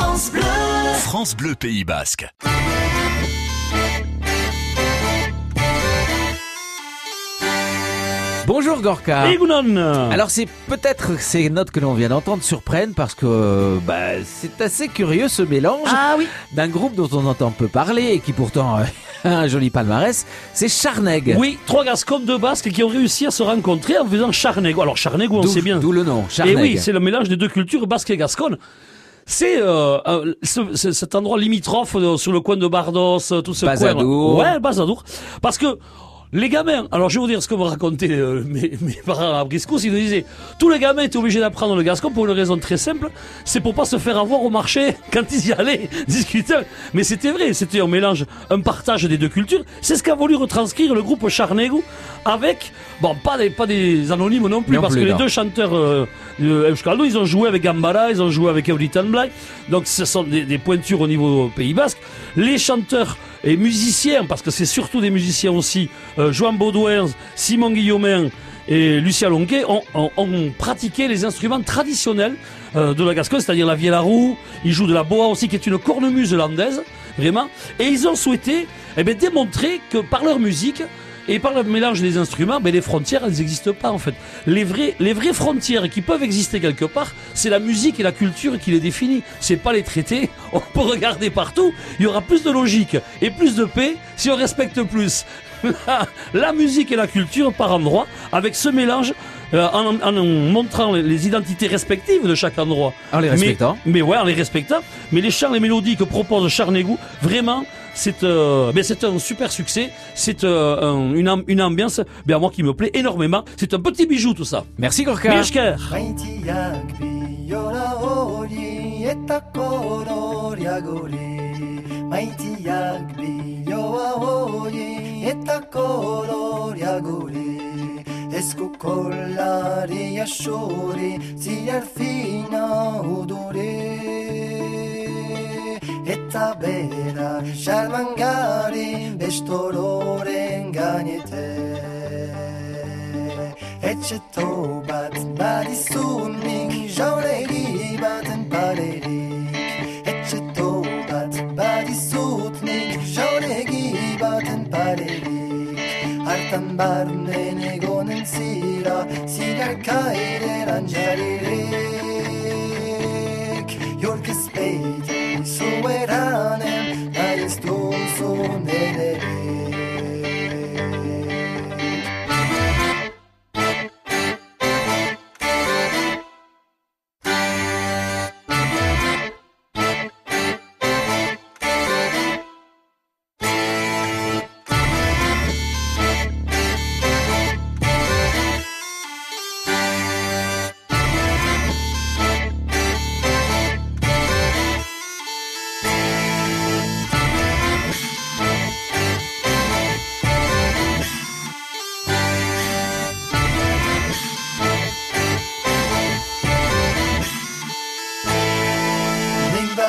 France Bleu. France Bleu Pays Basque. Bonjour Gorka. Alors c'est peut-être ces notes que l'on vient d'entendre surprennent parce que bah, c'est assez curieux ce mélange Ah oui d'un groupe dont on entend peu parler et qui pourtant euh, a un joli palmarès, c'est Charneg. Oui, trois Gascons de Basque qui ont réussi à se rencontrer en faisant Charnego. Alors Charnego, on sait bien. D'où le nom, Et Charneg. oui, c'est le mélange des deux cultures basque et gasconne. C'est euh, euh, ce- ce- cet endroit limitrophe euh, sur le coin de Bardos, euh, tout ce Bazadour. coin. Ouais, Bazadour. Parce que les gamins, alors je vais vous dire ce que me racontaient euh, mes, mes parents à Briscous, ils nous disaient, tous les gamins étaient obligés d'apprendre le gascon pour une raison très simple, c'est pour pas se faire avoir au marché quand ils y allaient discuter. Mais c'était vrai, c'était un mélange, un partage des deux cultures. C'est ce qu'a voulu retranscrire le groupe Charnego avec, bon, pas des, pas des anonymes non plus, Non parce plus, que non. les deux chanteurs euh, de Euskaldun, ils ont joué avec Gambara, ils ont joué avec Eulitan Black. Donc ce sont des, des pointures au niveau Pays Basque. Les chanteurs et musiciens, parce que c'est surtout des musiciens aussi, euh, Joan Baudouin, Simon Guillaumin et Lucien ont- ont pratiqué les instruments traditionnels euh, de la Gascogne, c'est-à-dire la vielle à roue. Ils jouent de la boa aussi, qui est une cornemuse landaise, vraiment. Et ils ont souhaité eh bien, démontrer que par leur musique, et par le mélange des instruments, ben les frontières, elles n'existent pas en fait. Les, vrais, les vraies frontières qui peuvent exister quelque part, c'est la musique et la culture qui les définit. C'est pas les traités. On peut regarder partout. Il y aura plus de logique et plus de paix si on respecte plus la, la musique et la culture par endroit, avec ce mélange. euh, en, en- en montrant les, les identités respectives de chaque endroit. En les Mais- respectant. Mais, ouais, en les respectant. Mais les chants, les mélodies que propose Charnégou, vraiment, c'est euh, ben c'est un super succès. C'est euh, un- une, am- une ambiance, ben moi qui me plaît énormément. C'est un petit bijou tout ça. Merci Gorka. Maitiak hori eta asuri fina udure Eta bera xarmangari bestororen gainete Etxeto bat badizunik jauregi baten parerik. Etxeto bat badizutnik jauregi baten parerik. Hartan barnen egonen zira zigar kaireran